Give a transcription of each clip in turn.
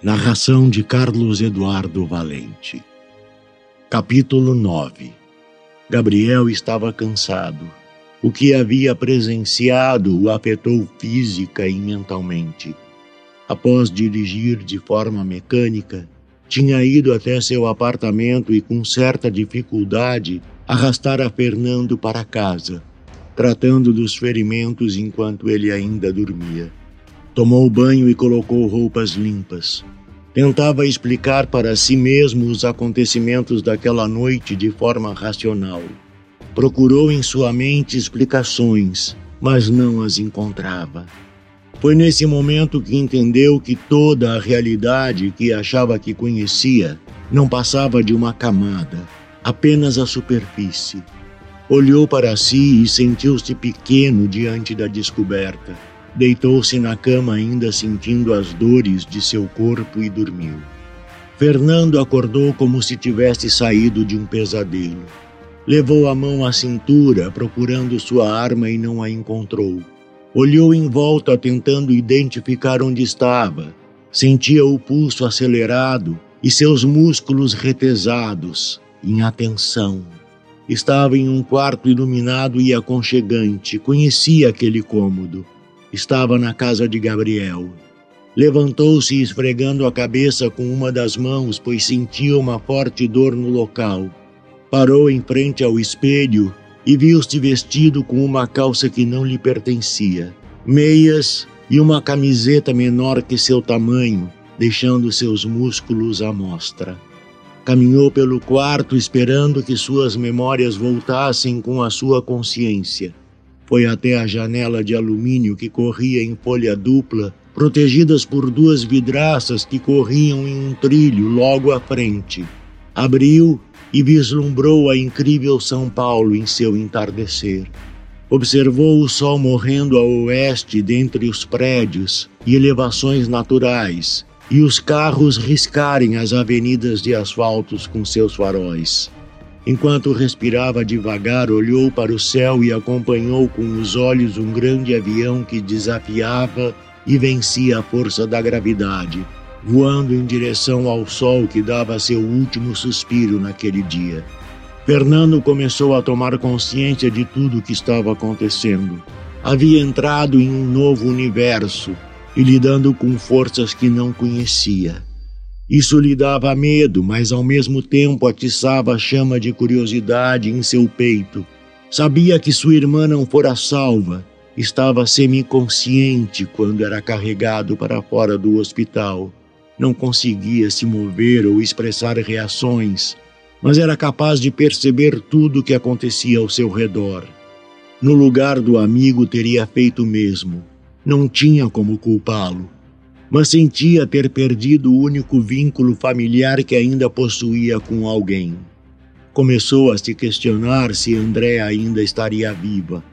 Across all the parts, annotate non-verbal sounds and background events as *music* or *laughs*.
Narração de Carlos Eduardo Valente. Capítulo 9 Gabriel estava cansado. O que havia presenciado o afetou física e mentalmente. Após dirigir de forma mecânica, tinha ido até seu apartamento e, com certa dificuldade, arrastara Fernando para casa, tratando dos ferimentos enquanto ele ainda dormia. Tomou banho e colocou roupas limpas. Tentava explicar para si mesmo os acontecimentos daquela noite de forma racional. Procurou em sua mente explicações, mas não as encontrava. Foi nesse momento que entendeu que toda a realidade que achava que conhecia não passava de uma camada, apenas a superfície. Olhou para si e sentiu-se pequeno diante da descoberta Deitou-se na cama ainda sentindo as dores de seu corpo e dormiu. Fernando acordou como se tivesse saído de um pesadelo. Levou a mão à cintura procurando sua arma e não a encontrou. Olhou em volta tentando identificar onde estava. Sentia o pulso acelerado e seus músculos retesados, em atenção. Estava em um quarto iluminado e aconchegante, conhecia aquele cômodo. Estava na casa de Gabriel. Levantou-se esfregando a cabeça com uma das mãos, pois sentia uma forte dor no local. Parou em frente ao espelho e viu-se vestido com uma calça que não lhe pertencia, meias e uma camiseta menor que seu tamanho, deixando seus músculos à mostra. Caminhou pelo quarto esperando que suas memórias voltassem com a sua consciência. Foi até a janela de alumínio que corria em folha dupla, protegidas por duas vidraças que corriam em um trilho logo à frente. Abriu e vislumbrou a incrível São Paulo em seu entardecer. Observou o sol morrendo a oeste dentre os prédios e elevações naturais, e os carros riscarem as avenidas de asfaltos com seus faróis. Enquanto respirava devagar, olhou para o céu e acompanhou com os olhos um grande avião que desafiava e vencia a força da gravidade, voando em direção ao sol que dava seu último suspiro naquele dia. Fernando começou a tomar consciência de tudo o que estava acontecendo. Havia entrado em um novo universo e lidando com forças que não conhecia. Isso lhe dava medo, mas ao mesmo tempo atiçava a chama de curiosidade em seu peito. Sabia que sua irmã não fora salva. Estava semiconsciente quando era carregado para fora do hospital. Não conseguia se mover ou expressar reações, mas era capaz de perceber tudo o que acontecia ao seu redor. No lugar do amigo, teria feito o mesmo. Não tinha como culpá-lo mas sentia ter perdido o único vínculo familiar que ainda possuía com alguém. Começou a se questionar se André ainda estaria viva.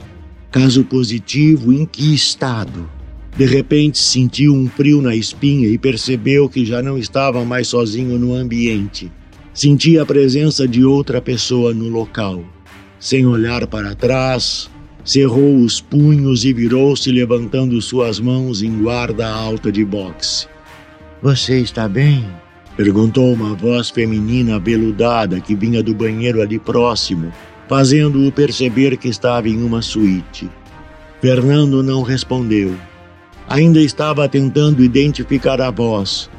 Caso positivo, em que estado? De repente sentiu um frio na espinha e percebeu que já não estava mais sozinho no ambiente. Sentia a presença de outra pessoa no local. Sem olhar para trás, cerrou os punhos e virou-se levantando suas mãos em guarda alta de boxe. Você está bem? perguntou uma voz feminina abeludada que vinha do banheiro ali próximo, fazendo-o perceber que estava em uma suíte. Fernando não respondeu. Ainda estava tentando identificar a voz.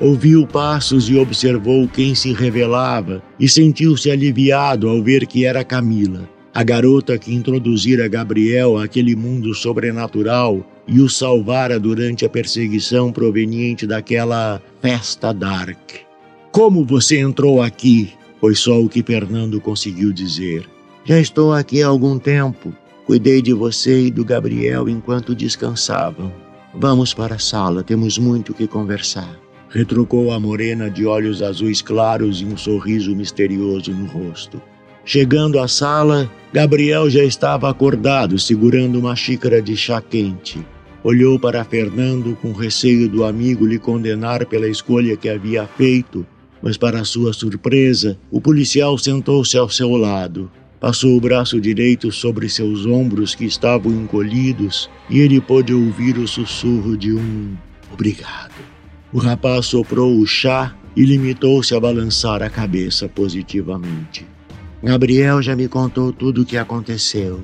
Ouviu passos e observou quem se revelava e sentiu-se aliviado ao ver que era Camila. A garota que introduzira Gabriel àquele mundo sobrenatural e o salvara durante a perseguição proveniente daquela festa dark. Como você entrou aqui? Foi só o que Fernando conseguiu dizer. Já estou aqui há algum tempo. Cuidei de você e do Gabriel enquanto descansavam. Vamos para a sala, temos muito que conversar. Retrucou a morena de olhos azuis claros e um sorriso misterioso no rosto. Chegando à sala, Gabriel já estava acordado, segurando uma xícara de chá quente. Olhou para Fernando com receio do amigo lhe condenar pela escolha que havia feito mas, para sua surpresa, o policial sentou-se ao seu lado. Passou o braço direito sobre seus ombros que estavam encolhidos e ele pôde ouvir o sussurro de um obrigado. O rapaz soprou o chá e limitou-se a balançar a cabeça positivamente. Gabriel já me contou tudo o que aconteceu,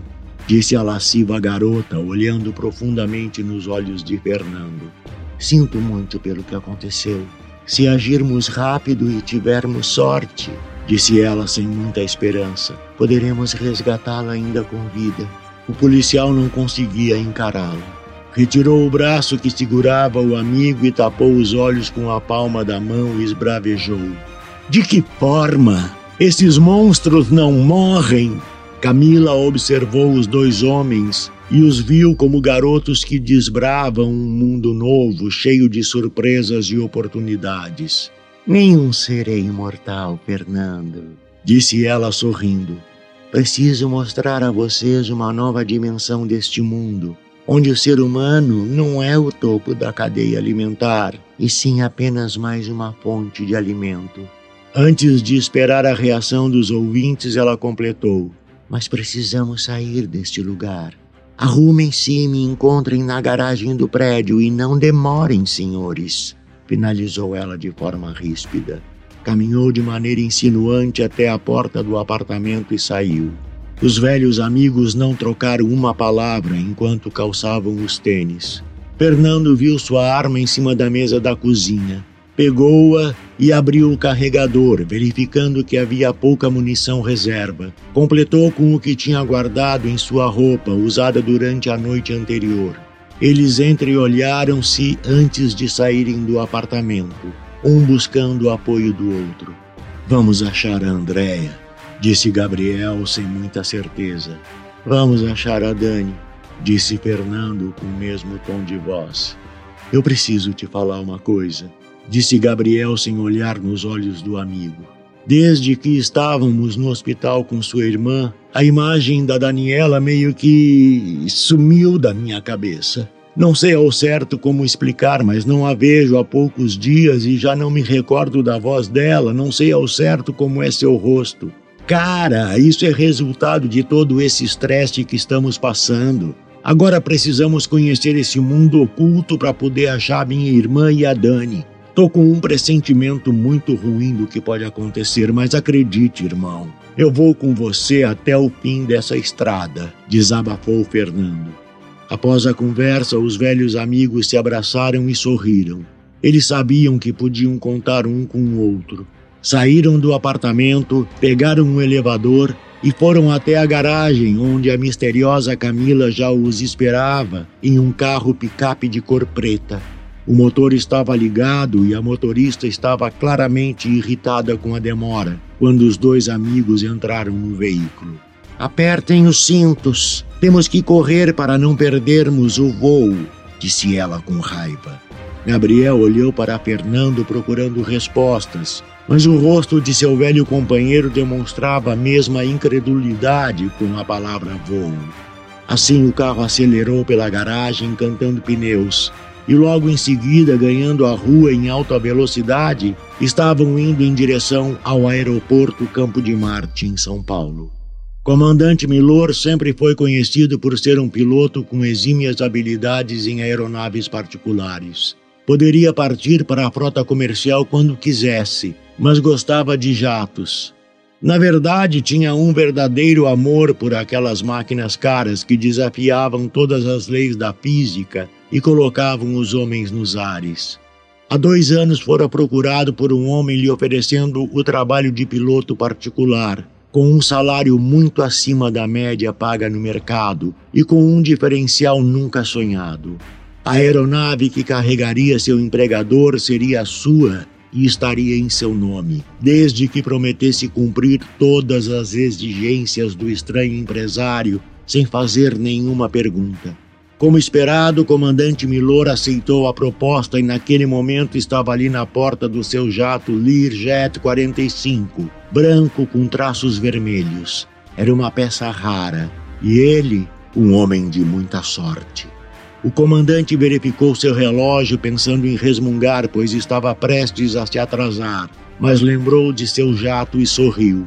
disse a lasciva garota, olhando profundamente nos olhos de Fernando. Sinto muito pelo que aconteceu. Se agirmos rápido e tivermos sorte, disse ela sem muita esperança, poderemos resgatá-la ainda com vida. O policial não conseguia encará-la. Retirou o braço que segurava o amigo e tapou os olhos com a palma da mão e esbravejou. De que forma? Esses monstros não morrem? Camila observou os dois homens e os viu como garotos que desbravam um mundo novo, cheio de surpresas e oportunidades. Nenhum serei imortal, Fernando, disse ela sorrindo. Preciso mostrar a vocês uma nova dimensão deste mundo, onde o ser humano não é o topo da cadeia alimentar, e sim apenas mais uma fonte de alimento. Antes de esperar a reação dos ouvintes, ela completou: Mas precisamos sair deste lugar. Arrumem-se e me encontrem na garagem do prédio e não demorem, senhores, finalizou ela de forma ríspida. Caminhou de maneira insinuante até a porta do apartamento e saiu. Os velhos amigos não trocaram uma palavra enquanto calçavam os tênis. Fernando viu sua arma em cima da mesa da cozinha Pegou-a e abriu o carregador, verificando que havia pouca munição reserva. Completou com o que tinha guardado em sua roupa, usada durante a noite anterior. Eles entreolharam-se antes de saírem do apartamento, um buscando o apoio do outro. Vamos achar a Andréia, disse Gabriel sem muita certeza. Vamos achar a Dani, disse Fernando com o mesmo tom de voz. Eu preciso te falar uma coisa disse Gabriel sem olhar nos olhos do amigo. Desde que estávamos no hospital com sua irmã, a imagem da Daniela meio que sumiu da minha cabeça. Não sei ao certo como explicar, mas não a vejo há poucos dias e já não me recordo da voz dela, não sei ao certo como é seu rosto. Cara, isso é resultado de todo esse estresse que estamos passando. Agora precisamos conhecer esse mundo oculto para poder achar minha irmã e a Dani. Tô com um pressentimento muito ruim do que pode acontecer, mas acredite, irmão, eu vou com você até o fim dessa estrada, desabafou Fernando. Após a conversa, os velhos amigos se abraçaram e sorriram. Eles sabiam que podiam contar um com o outro. Saíram do apartamento, pegaram um elevador e foram até a garagem onde a misteriosa Camila já os esperava em um carro picape de cor preta. O motor estava ligado e a motorista estava claramente irritada com a demora quando os dois amigos entraram no veículo. Apertem os cintos. Temos que correr para não perdermos o voo, disse ela com raiva. Gabriel olhou para Fernando procurando respostas, mas o rosto de seu velho companheiro demonstrava a mesma incredulidade com a palavra voo. Assim o carro acelerou pela garagem cantando pneus e logo em seguida, ganhando a rua em alta velocidade, estavam indo em direção ao aeroporto Campo de Marte, em São Paulo. Comandante Milor sempre foi conhecido por ser um piloto com exímias habilidades em aeronaves particulares. Poderia partir para a frota comercial quando quisesse, mas gostava de jatos. Na verdade, tinha um verdadeiro amor por aquelas máquinas caras que desafiavam todas as leis da física e colocavam os homens nos ares. Há dois anos fora procurado por um homem lhe oferecendo o trabalho de piloto particular, com um salário muito acima da média paga no mercado e com um diferencial nunca sonhado. A aeronave que carregaria seu empregador seria sua e estaria em seu nome, desde que prometesse cumprir todas as exigências do estranho empresário sem fazer nenhuma pergunta. Como esperado, o comandante Milor aceitou a proposta e naquele momento estava ali na porta do seu jato Learjet 45, branco com traços vermelhos. Era uma peça rara e ele, um homem de muita sorte. O comandante verificou seu relógio pensando em resmungar, pois estava prestes a se atrasar, mas lembrou de seu jato e sorriu.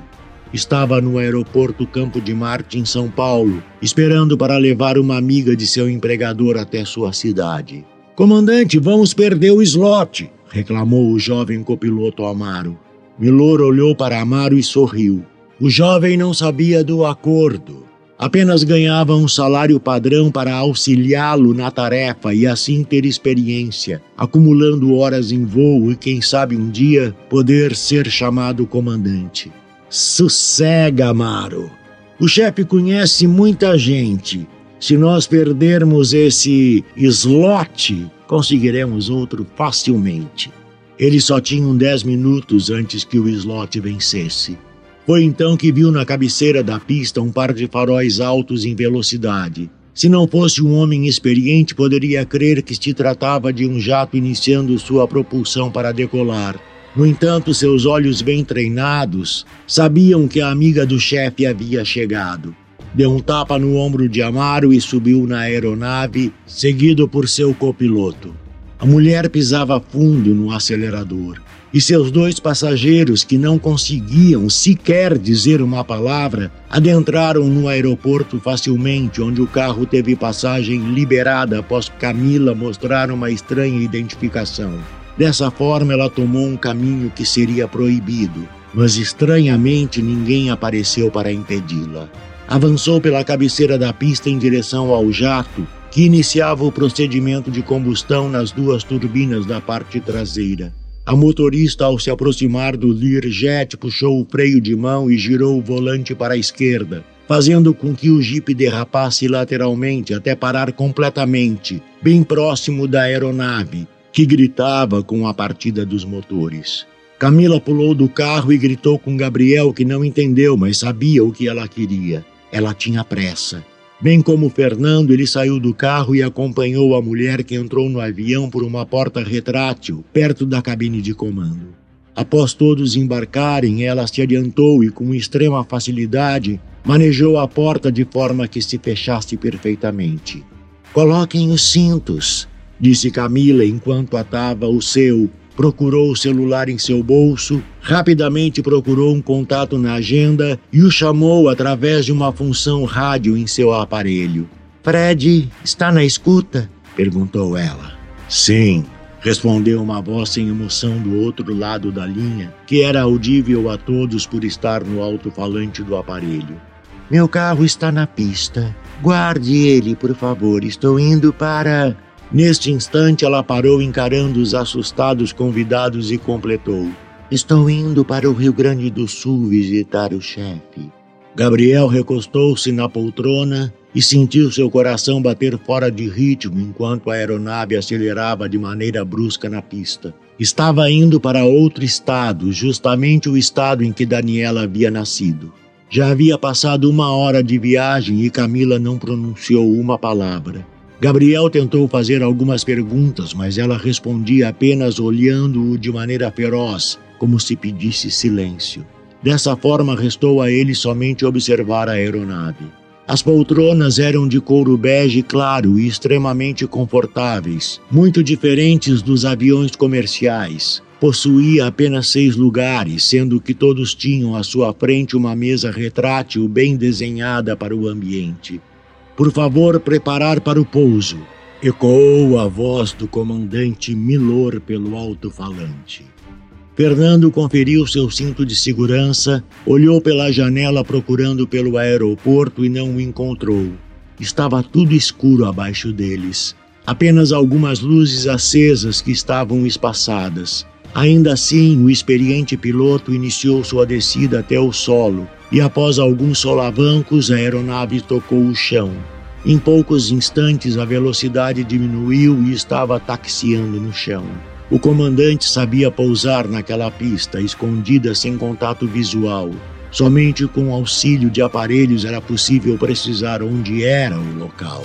Estava no aeroporto Campo de Marte, em São Paulo, esperando para levar uma amiga de seu empregador até sua cidade. Comandante, vamos perder o slot, reclamou o jovem copiloto Amaro. Milor olhou para Amaro e sorriu. O jovem não sabia do acordo. Apenas ganhava um salário padrão para auxiliá-lo na tarefa e assim ter experiência, acumulando horas em voo e, quem sabe, um dia poder ser chamado comandante. Sossega, Amaro. O chefe conhece muita gente. Se nós perdermos esse slot, conseguiremos outro facilmente. Eles só tinham dez minutos antes que o slot vencesse. Foi então que viu na cabeceira da pista um par de faróis altos em velocidade. Se não fosse um homem experiente, poderia crer que se tratava de um jato iniciando sua propulsão para decolar. No entanto, seus olhos bem treinados sabiam que a amiga do chefe havia chegado. Deu um tapa no ombro de Amaro e subiu na aeronave, seguido por seu copiloto. A mulher pisava fundo no acelerador e seus dois passageiros, que não conseguiam sequer dizer uma palavra, adentraram no aeroporto facilmente, onde o carro teve passagem liberada após Camila mostrar uma estranha identificação. Dessa forma, ela tomou um caminho que seria proibido, mas estranhamente ninguém apareceu para impedi-la. Avançou pela cabeceira da pista em direção ao jato, que iniciava o procedimento de combustão nas duas turbinas da parte traseira. A motorista, ao se aproximar do Learjet, puxou o freio de mão e girou o volante para a esquerda, fazendo com que o Jeep derrapasse lateralmente até parar completamente, bem próximo da aeronave, que gritava com a partida dos motores. Camila pulou do carro e gritou com Gabriel, que não entendeu, mas sabia o que ela queria. Ela tinha pressa. Bem como Fernando, ele saiu do carro e acompanhou a mulher que entrou no avião por uma porta retrátil, perto da cabine de comando. Após todos embarcarem, ela se adiantou e, com extrema facilidade, manejou a porta de forma que se fechasse perfeitamente. Coloquem os cintos, disse Camila enquanto atava o seu. Procurou o celular em seu bolso, rapidamente procurou um contato na agenda e o chamou através de uma função rádio em seu aparelho. Fred, está na escuta? perguntou ela. Sim, respondeu uma voz sem emoção do outro lado da linha, que era audível a todos por estar no alto-falante do aparelho. Meu carro está na pista. Guarde ele, por favor. Estou indo para. Neste instante, ela parou encarando os assustados convidados e completou: Estou indo para o Rio Grande do Sul visitar o chefe. Gabriel recostou-se na poltrona e sentiu seu coração bater fora de ritmo enquanto a aeronave acelerava de maneira brusca na pista. Estava indo para outro estado, justamente o estado em que Daniela havia nascido. Já havia passado uma hora de viagem e Camila não pronunciou uma palavra. Gabriel tentou fazer algumas perguntas, mas ela respondia apenas olhando-o de maneira feroz, como se pedisse silêncio. Dessa forma, restou a ele somente observar a aeronave. As poltronas eram de couro bege claro e extremamente confortáveis, muito diferentes dos aviões comerciais. Possuía apenas seis lugares, sendo que todos tinham à sua frente uma mesa retrátil bem desenhada para o ambiente. Por favor, preparar para o pouso. Ecoou a voz do comandante Milor pelo alto-falante. Fernando conferiu seu cinto de segurança, olhou pela janela procurando pelo aeroporto e não o encontrou. Estava tudo escuro abaixo deles. Apenas algumas luzes acesas que estavam espaçadas. Ainda assim, o experiente piloto iniciou sua descida até o solo e, após alguns solavancos, a aeronave tocou o chão. Em poucos instantes, a velocidade diminuiu e estava taxiando no chão. O comandante sabia pousar naquela pista, escondida sem contato visual. Somente com auxílio de aparelhos era possível precisar onde era o local.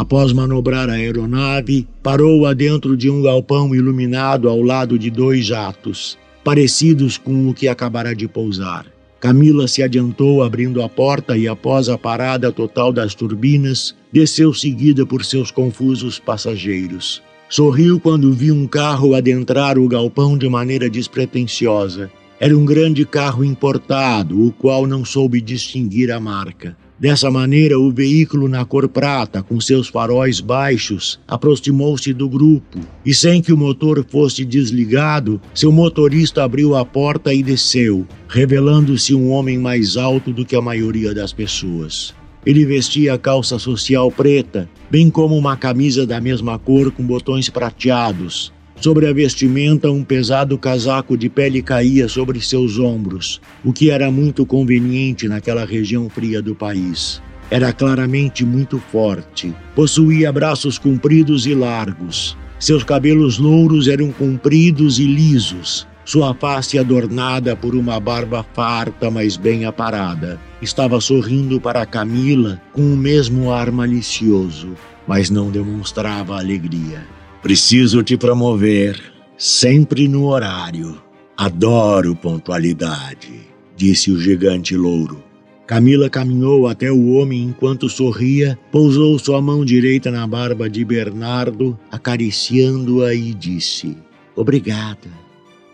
Após manobrar a aeronave, parou-a dentro de um galpão iluminado ao lado de dois jatos, parecidos com o que acabara de pousar. Camila se adiantou abrindo a porta e, após a parada total das turbinas, desceu seguida por seus confusos passageiros. Sorriu quando viu um carro adentrar o galpão de maneira despretensiosa. Era um grande carro importado, o qual não soube distinguir a marca. Dessa maneira, o veículo na cor prata, com seus faróis baixos, aproximou-se do grupo e, sem que o motor fosse desligado, seu motorista abriu a porta e desceu, revelando-se um homem mais alto do que a maioria das pessoas. Ele vestia calça social preta, bem como uma camisa da mesma cor com botões prateados, Sobre a vestimenta, um pesado casaco de pele caía sobre seus ombros, o que era muito conveniente naquela região fria do país. Era claramente muito forte. Possuía braços compridos e largos. Seus cabelos louros eram compridos e lisos. Sua face adornada por uma barba farta, mas bem aparada. Estava sorrindo para Camila com o mesmo ar malicioso, mas não demonstrava alegria. Preciso te promover, sempre no horário. Adoro pontualidade, disse o gigante louro. Camila caminhou até o homem enquanto sorria, pousou sua mão direita na barba de Bernardo, acariciando-a e disse: Obrigada.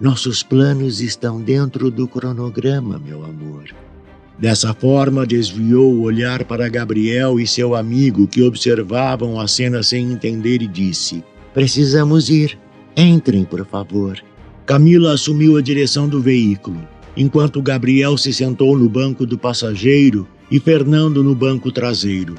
Nossos planos estão dentro do cronograma, meu amor. Dessa forma, desviou o olhar para Gabriel e seu amigo que observavam a cena sem entender e disse: Precisamos ir. Entrem, por favor. Camila assumiu a direção do veículo, enquanto Gabriel se sentou no banco do passageiro e Fernando no banco traseiro.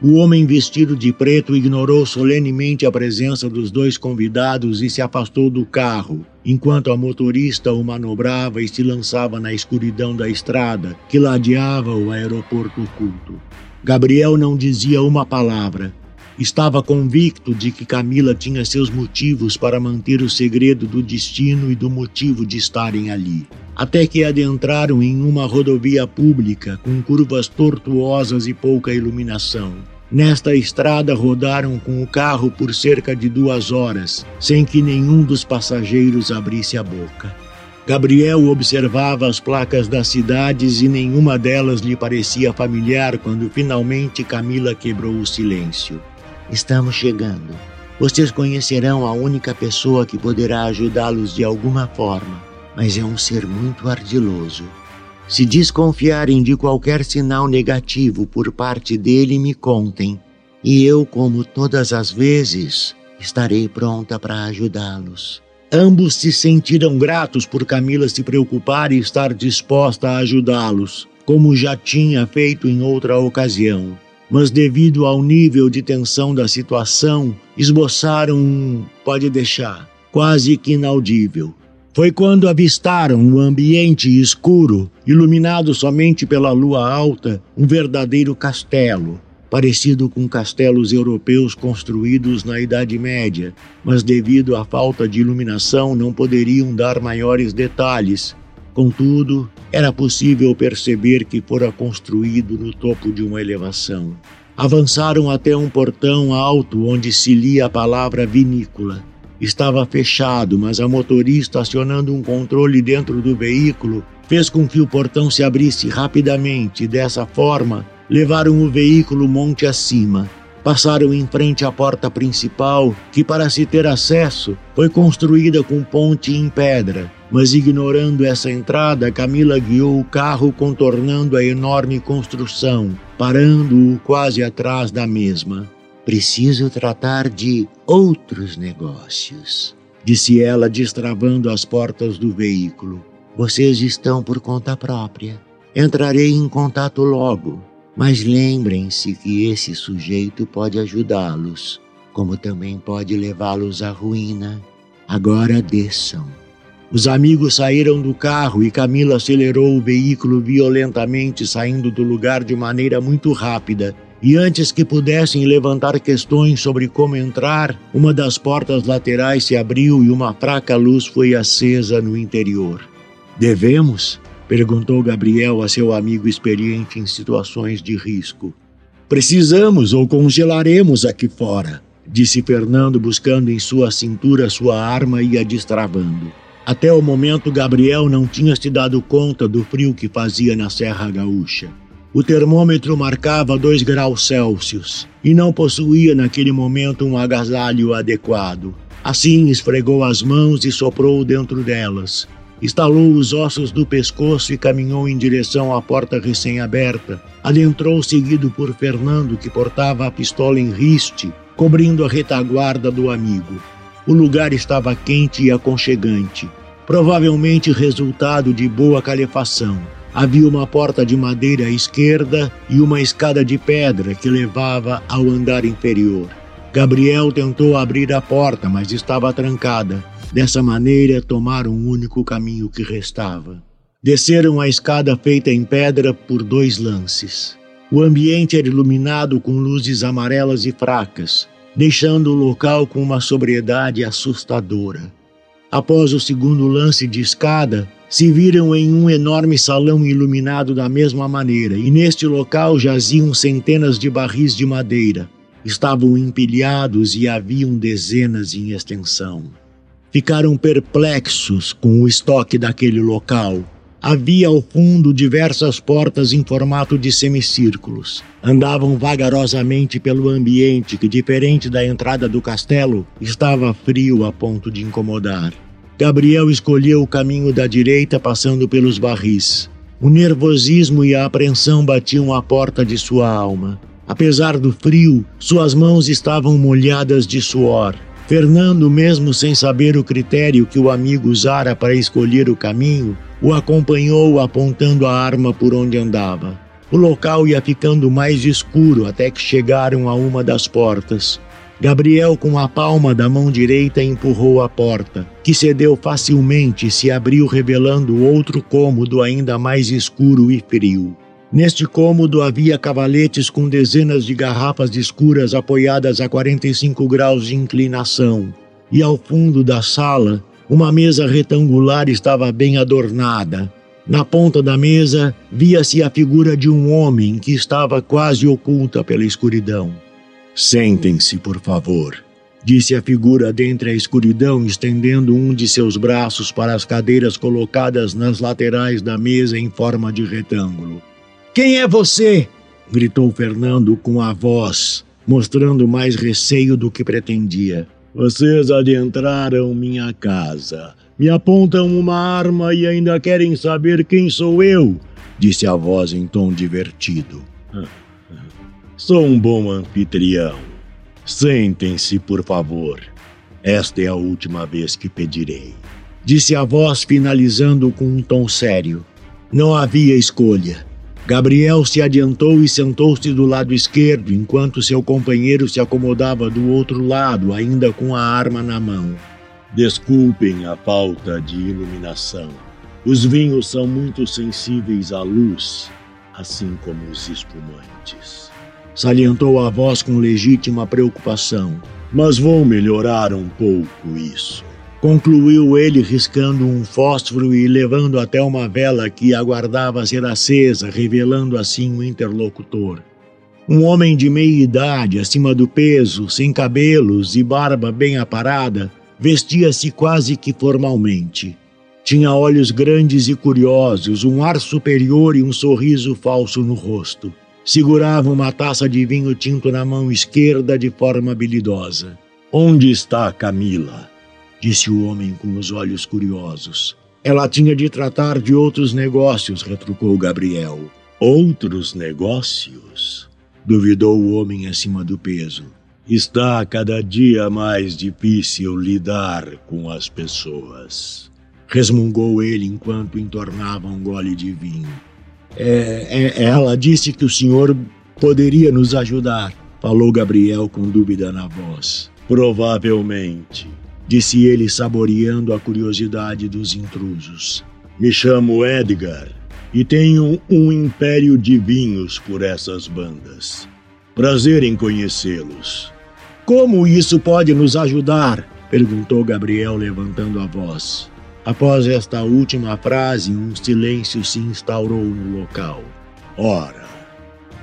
O homem vestido de preto ignorou solenemente a presença dos dois convidados e se afastou do carro, enquanto a motorista o manobrava e se lançava na escuridão da estrada que ladeava o aeroporto oculto. Gabriel não dizia uma palavra, Estava convicto de que Camila tinha seus motivos para manter o segredo do destino e do motivo de estarem ali. Até que adentraram em uma rodovia pública com curvas tortuosas e pouca iluminação. Nesta estrada rodaram com o carro por cerca de duas horas, sem que nenhum dos passageiros abrisse a boca. Gabriel observava as placas das cidades e nenhuma delas lhe parecia familiar quando finalmente Camila quebrou o silêncio. Estamos chegando. Vocês conhecerão a única pessoa que poderá ajudá-los de alguma forma, mas é um ser muito ardiloso. Se desconfiarem de qualquer sinal negativo por parte dele, me contem, e eu, como todas as vezes, estarei pronta para ajudá-los. Ambos se sentiram gratos por Camila se preocupar e estar disposta a ajudá-los, como já tinha feito em outra ocasião mas devido ao nível de tensão da situação, esboçaram um pode deixar, quase que inaudível. Foi quando avistaram um ambiente escuro, iluminado somente pela lua alta, um verdadeiro castelo, parecido com castelos europeus construídos na Idade Média, mas devido à falta de iluminação não poderiam dar maiores detalhes. Contudo, era possível perceber que fora construído no topo de uma elevação. Avançaram até um portão alto onde se lia a palavra vinícola. Estava fechado, mas a motorista, acionando um controle dentro do veículo, fez com que o portão se abrisse rapidamente. Dessa forma, levaram o veículo monte acima. Passaram em frente à porta principal, que, para se ter acesso, foi construída com ponte em pedra. Mas ignorando essa entrada, Camila guiou o carro contornando a enorme construção, parando-o quase atrás da mesma. Preciso tratar de outros negócios, disse ela, destravando as portas do veículo. Vocês estão por conta própria. Entrarei em contato logo, mas lembrem-se que esse sujeito pode ajudá-los, como também pode levá-los à ruína. Agora desçam. Os amigos saíram do carro e Camila acelerou o veículo violentamente, saindo do lugar de maneira muito rápida. E antes que pudessem levantar questões sobre como entrar, uma das portas laterais se abriu e uma fraca luz foi acesa no interior. Devemos? Perguntou Gabriel a seu amigo experiente em situações de risco. Precisamos ou congelaremos aqui fora, disse Fernando, buscando em sua cintura sua arma e a destravando. Até o momento, Gabriel não tinha se dado conta do frio que fazia na Serra Gaúcha. O termômetro marcava 2 graus Celsius e não possuía naquele momento um agasalho adequado. Assim, esfregou as mãos e soprou dentro delas. Estalou os ossos do pescoço e caminhou em direção à porta recém-aberta. Adentrou seguido por Fernando, que portava a pistola em riste, cobrindo a retaguarda do amigo. O lugar estava quente e aconchegante, provavelmente resultado de boa calefação. Havia uma porta de madeira à esquerda e uma escada de pedra que levava ao andar inferior. Gabriel tentou abrir a porta, mas estava trancada. Dessa maneira, tomaram o único caminho que restava. Desceram a escada feita em pedra por dois lances. O ambiente era iluminado com luzes amarelas e fracas, deixando o local com uma sobriedade assustadora. Após o segundo lance de escada, se viram em um enorme salão iluminado da mesma maneira, e neste local jaziam centenas de barris de madeira. Estavam empilhados e haviam dezenas em extensão. Ficaram perplexos com o estoque daquele local Havia ao fundo diversas portas em formato de semicírculos. Andavam vagarosamente pelo ambiente que, diferente da entrada do castelo, estava frio a ponto de incomodar. Gabriel escolheu o caminho da direita, passando pelos barris. O nervosismo e a apreensão batiam à porta de sua alma. Apesar do frio, suas mãos estavam molhadas de suor. Fernando, mesmo sem saber o critério que o amigo usara para escolher o caminho, o acompanhou apontando a arma por onde andava. O local ia ficando mais escuro até que chegaram a uma das portas. Gabriel, com a palma da mão direita, empurrou a porta, que cedeu facilmente e se abriu, revelando outro cômodo ainda mais escuro e frio. Neste cômodo havia cavaletes com dezenas de garrafas escuras apoiadas a 45 graus de inclinação, e ao fundo da sala uma mesa retangular estava bem adornada. Na ponta da mesa via-se a figura de um homem que estava quase oculta pela escuridão. Sentem-se, por favor, disse a figura dentre a escuridão, estendendo um de seus braços para as cadeiras colocadas nas laterais da mesa em forma de retângulo. Quem é você? gritou Fernando com a voz, mostrando mais receio do que pretendia. Vocês adentraram minha casa, me apontam uma arma e ainda querem saber quem sou eu, disse a voz em tom divertido. Sou um bom anfitrião. Sentem-se, por favor. Esta é a última vez que pedirei. Disse a voz, finalizando com um tom sério. Não havia escolha. Gabriel se adiantou e sentou-se do lado esquerdo, enquanto seu companheiro se acomodava do outro lado, ainda com a arma na mão. Desculpem a falta de iluminação. Os vinhos são muito sensíveis à luz, assim como os espumantes. Salientou a voz com legítima preocupação. Mas vou melhorar um pouco isso. Concluiu ele riscando um fósforo e levando até uma vela que aguardava ser acesa, revelando assim o interlocutor. Um homem de meia idade, acima do peso, sem cabelos e barba bem aparada, vestia-se quase que formalmente. Tinha olhos grandes e curiosos, um ar superior e um sorriso falso no rosto. Segurava uma taça de vinho tinto na mão esquerda de forma habilidosa. Onde está Camila? Disse o homem com os olhos curiosos. Ela tinha de tratar de outros negócios, retrucou Gabriel. Outros negócios? duvidou o homem acima do peso. Está cada dia mais difícil lidar com as pessoas. Resmungou ele enquanto entornava um gole de vinho. É, é, ela disse que o senhor poderia nos ajudar, falou Gabriel com dúvida na voz. Provavelmente. Disse ele, saboreando a curiosidade dos intrusos. Me chamo Edgar e tenho um império de vinhos por essas bandas. Prazer em conhecê-los. Como isso pode nos ajudar? perguntou Gabriel, levantando a voz. Após esta última frase, um silêncio se instaurou no local. Ora,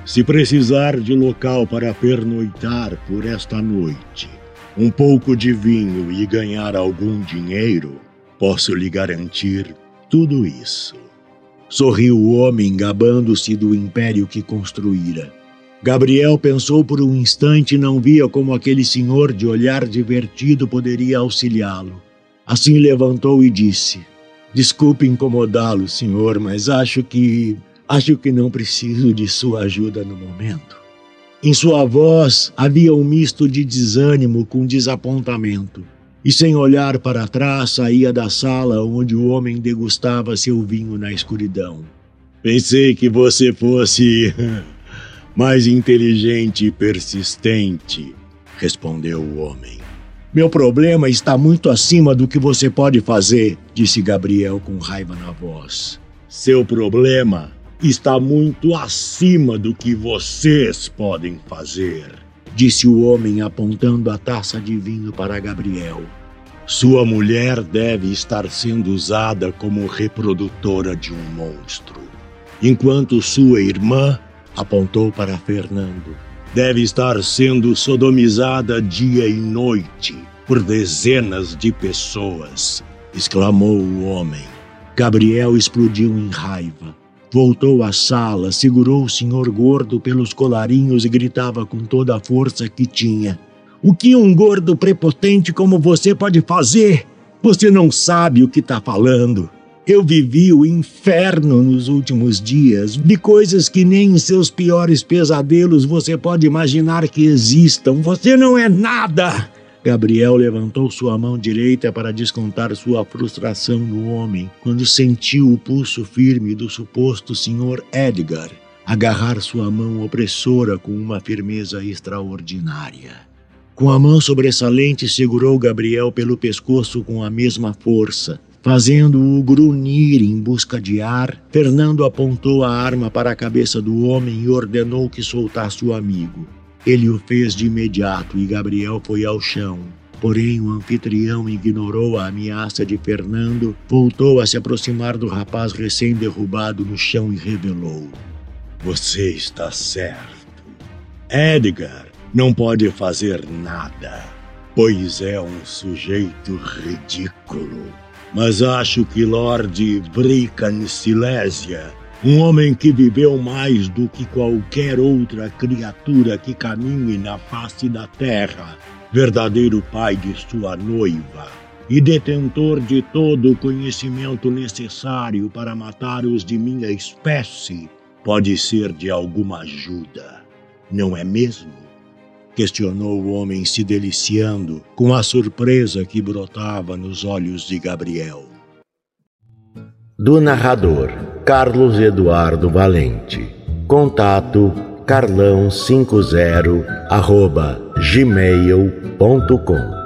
se precisar de local para pernoitar por esta noite, um pouco de vinho e ganhar algum dinheiro, posso lhe garantir tudo isso. Sorriu o homem, gabando-se do império que construíra. Gabriel pensou por um instante e não via como aquele senhor de olhar divertido poderia auxiliá-lo. Assim levantou e disse: Desculpe incomodá-lo, senhor, mas acho que. acho que não preciso de sua ajuda no momento. Em sua voz havia um misto de desânimo com desapontamento. E sem olhar para trás, saía da sala onde o homem degustava seu vinho na escuridão. Pensei que você fosse *laughs* mais inteligente e persistente, respondeu o homem. Meu problema está muito acima do que você pode fazer, disse Gabriel com raiva na voz. Seu problema está muito acima do que vocês podem fazer, disse o homem apontando a taça de vinho para Gabriel. Sua mulher deve estar sendo usada como reprodutora de um monstro, enquanto sua irmã apontou para Fernando. Deve estar sendo sodomizada dia e noite por dezenas de pessoas, exclamou o homem. Gabriel explodiu em raiva. Voltou à sala, segurou o senhor gordo pelos colarinhos e gritava com toda a força que tinha: O que um gordo prepotente como você pode fazer? Você não sabe o que está falando. Eu vivi o inferno nos últimos dias, de coisas que nem em seus piores pesadelos você pode imaginar que existam. Você não é nada! Gabriel levantou sua mão direita para descontar sua frustração no homem, quando sentiu o pulso firme do suposto Sr. Edgar agarrar sua mão opressora com uma firmeza extraordinária. Com a mão sobressalente, segurou Gabriel pelo pescoço com a mesma força, Fazendo-o grunhir em busca de ar, Fernando apontou a arma para a cabeça do homem e ordenou que soltasse o amigo. Ele o fez de imediato e Gabriel foi ao chão. Porém, o anfitrião ignorou a ameaça de Fernando, voltou a se aproximar do rapaz recém-derrubado no chão e revelou: Você está certo. Edgar não pode fazer nada, pois é um sujeito ridículo mas acho que Lord Brican Silésia, um homem que viveu mais do que qualquer outra criatura que caminhe na face da terra, verdadeiro pai de sua noiva e detentor de todo o conhecimento necessário para matar os de minha espécie, pode ser de alguma ajuda, não é mesmo? Questionou o homem, se deliciando com a surpresa que brotava nos olhos de Gabriel. Do narrador Carlos Eduardo Valente. Contato carlão50 arroba gmail.com